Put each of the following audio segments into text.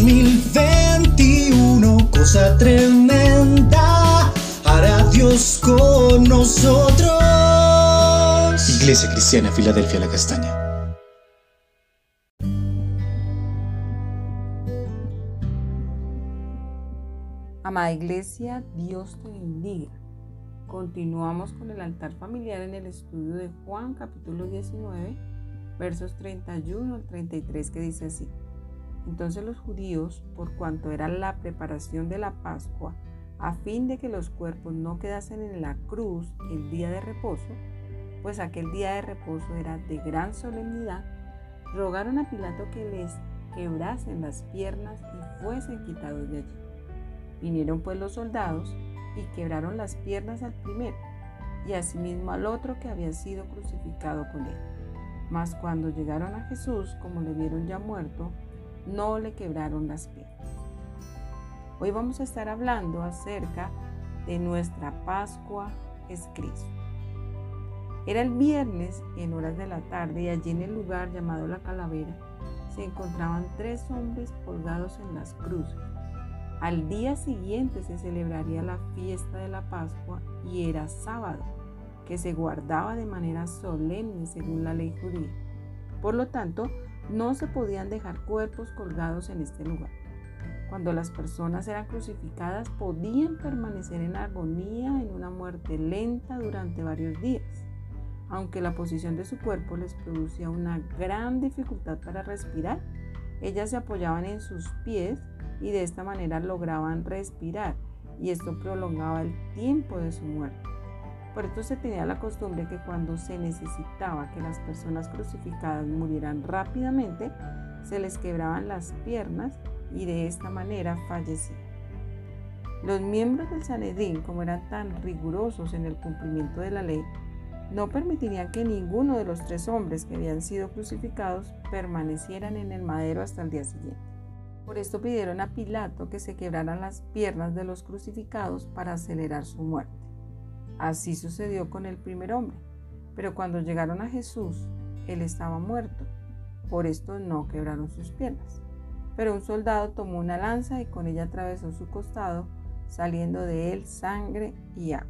2021, cosa tremenda, hará Dios con nosotros. Iglesia Cristiana, Filadelfia, la Castaña. Amada Iglesia, Dios te bendiga. Continuamos con el altar familiar en el estudio de Juan capítulo 19, versos 31 al 33 que dice así. Entonces los judíos, por cuanto era la preparación de la Pascua, a fin de que los cuerpos no quedasen en la cruz el día de reposo, pues aquel día de reposo era de gran solemnidad, rogaron a Pilato que les quebrasen las piernas y fuesen quitados de allí. Vinieron pues los soldados y quebraron las piernas al primero y asimismo al otro que había sido crucificado con él. Mas cuando llegaron a Jesús, como le vieron ya muerto, no le quebraron las piernas. Hoy vamos a estar hablando acerca de nuestra Pascua es Cristo. Era el viernes en horas de la tarde y allí en el lugar llamado la calavera se encontraban tres hombres colgados en las cruces. Al día siguiente se celebraría la fiesta de la Pascua y era sábado, que se guardaba de manera solemne según la ley judía. Por lo tanto, no se podían dejar cuerpos colgados en este lugar. Cuando las personas eran crucificadas podían permanecer en agonía en una muerte lenta durante varios días aunque la posición de su cuerpo les producía una gran dificultad para respirar, ellas se apoyaban en sus pies y de esta manera lograban respirar y esto prolongaba el tiempo de su muerte. Por esto se tenía la costumbre que cuando se necesitaba que las personas crucificadas murieran rápidamente, se les quebraban las piernas y de esta manera fallecían. Los miembros del Sanedrín, como eran tan rigurosos en el cumplimiento de la ley, no permitirían que ninguno de los tres hombres que habían sido crucificados permanecieran en el madero hasta el día siguiente. Por esto pidieron a Pilato que se quebraran las piernas de los crucificados para acelerar su muerte. Así sucedió con el primer hombre, pero cuando llegaron a Jesús, él estaba muerto. Por esto no quebraron sus piernas. Pero un soldado tomó una lanza y con ella atravesó su costado, saliendo de él sangre y agua.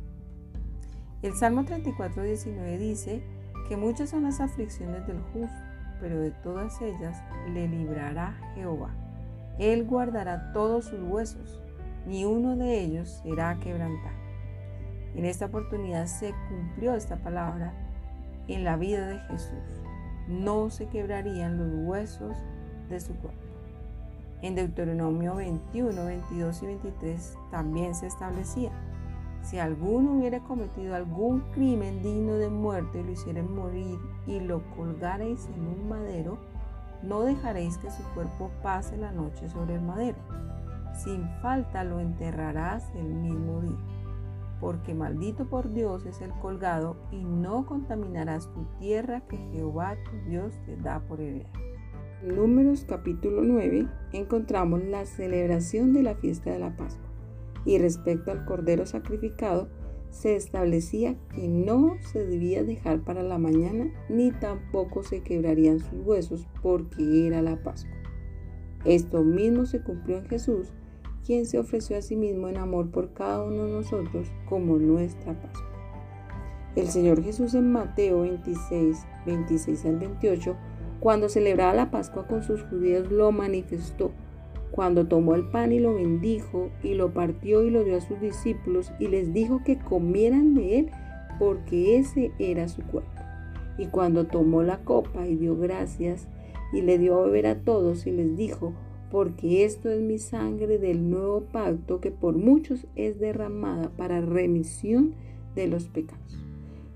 El Salmo 34, 19 dice que muchas son las aflicciones del justo, pero de todas ellas le librará Jehová. Él guardará todos sus huesos, ni uno de ellos será quebrantado. En esta oportunidad se cumplió esta palabra en la vida de Jesús. No se quebrarían los huesos de su cuerpo. En Deuteronomio 21, 22 y 23 también se establecía si alguno hubiera cometido algún crimen digno de muerte y lo hicieran morir y lo colgareis en un madero, no dejaréis que su cuerpo pase la noche sobre el madero. Sin falta lo enterrarás el mismo día. Porque maldito por Dios es el colgado y no contaminarás tu tierra que Jehová tu Dios te da por heredad. Números capítulo 9 encontramos la celebración de la fiesta de la Pascua y respecto al cordero sacrificado, se establecía que no se debía dejar para la mañana ni tampoco se quebrarían sus huesos porque era la Pascua. Esto mismo se cumplió en Jesús, quien se ofreció a sí mismo en amor por cada uno de nosotros como nuestra Pascua. El Señor Jesús en Mateo 26, 26 al 28, cuando celebraba la Pascua con sus judíos, lo manifestó cuando tomó el pan y lo bendijo y lo partió y lo dio a sus discípulos y les dijo que comieran de él porque ese era su cuerpo. Y cuando tomó la copa y dio gracias y le dio a beber a todos y les dijo, porque esto es mi sangre del nuevo pacto que por muchos es derramada para remisión de los pecados.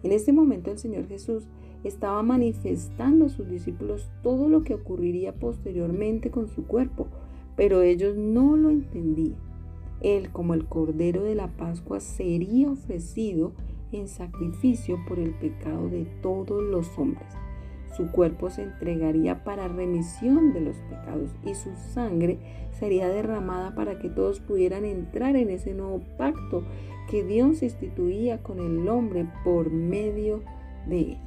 En este momento el Señor Jesús estaba manifestando a sus discípulos todo lo que ocurriría posteriormente con su cuerpo, pero ellos no lo entendían. Él, como el Cordero de la Pascua, sería ofrecido en sacrificio por el pecado de todos los hombres. Su cuerpo se entregaría para remisión de los pecados y su sangre sería derramada para que todos pudieran entrar en ese nuevo pacto que Dios instituía con el hombre por medio de él.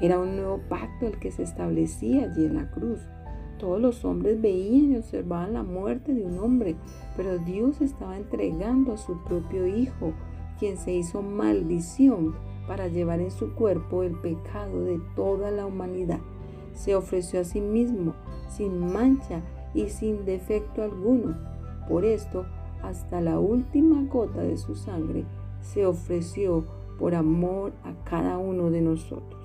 Era un nuevo pacto el que se establecía allí en la cruz Todos los hombres veían y observaban la muerte de un hombre, pero Dios estaba entregando a su propio Hijo, quien se hizo maldición para llevar en su cuerpo el pecado de toda la humanidad. Se ofreció a sí mismo, sin mancha y sin defecto alguno. Por esto, hasta la última gota de su sangre, se ofreció por amor a cada uno de nosotros.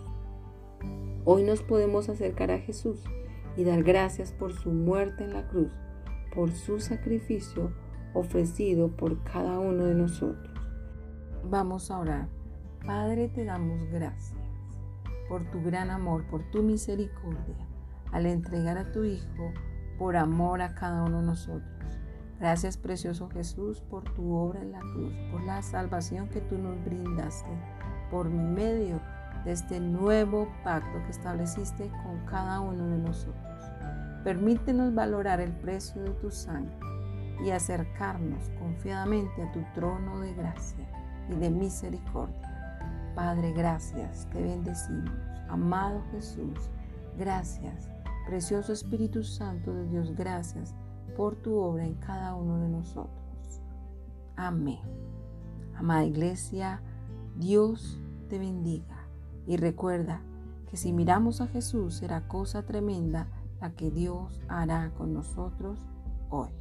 Hoy nos podemos acercar a Jesús y dar gracias por su muerte en la cruz, por su sacrificio ofrecido por cada uno de nosotros. Vamos a orar. Padre, te damos gracias por tu gran amor, por tu misericordia, al entregar a tu Hijo por amor a cada uno de nosotros. Gracias, precioso Jesús, por tu obra en la cruz, por la salvación que tú nos brindaste, por medio de este nuevo pacto que estableciste con cada uno de nosotros. Permítenos valorar el precio de tu sangre y acercarnos confiadamente a tu trono de gracia y de misericordia. Padre, gracias, te bendecimos. Amado Jesús, gracias. Precioso Espíritu Santo de Dios, gracias por tu obra en cada uno de nosotros. Amén. Amada Iglesia, Dios te bendiga. Y recuerda que si miramos a Jesús será cosa tremenda la que Dios hará con nosotros hoy.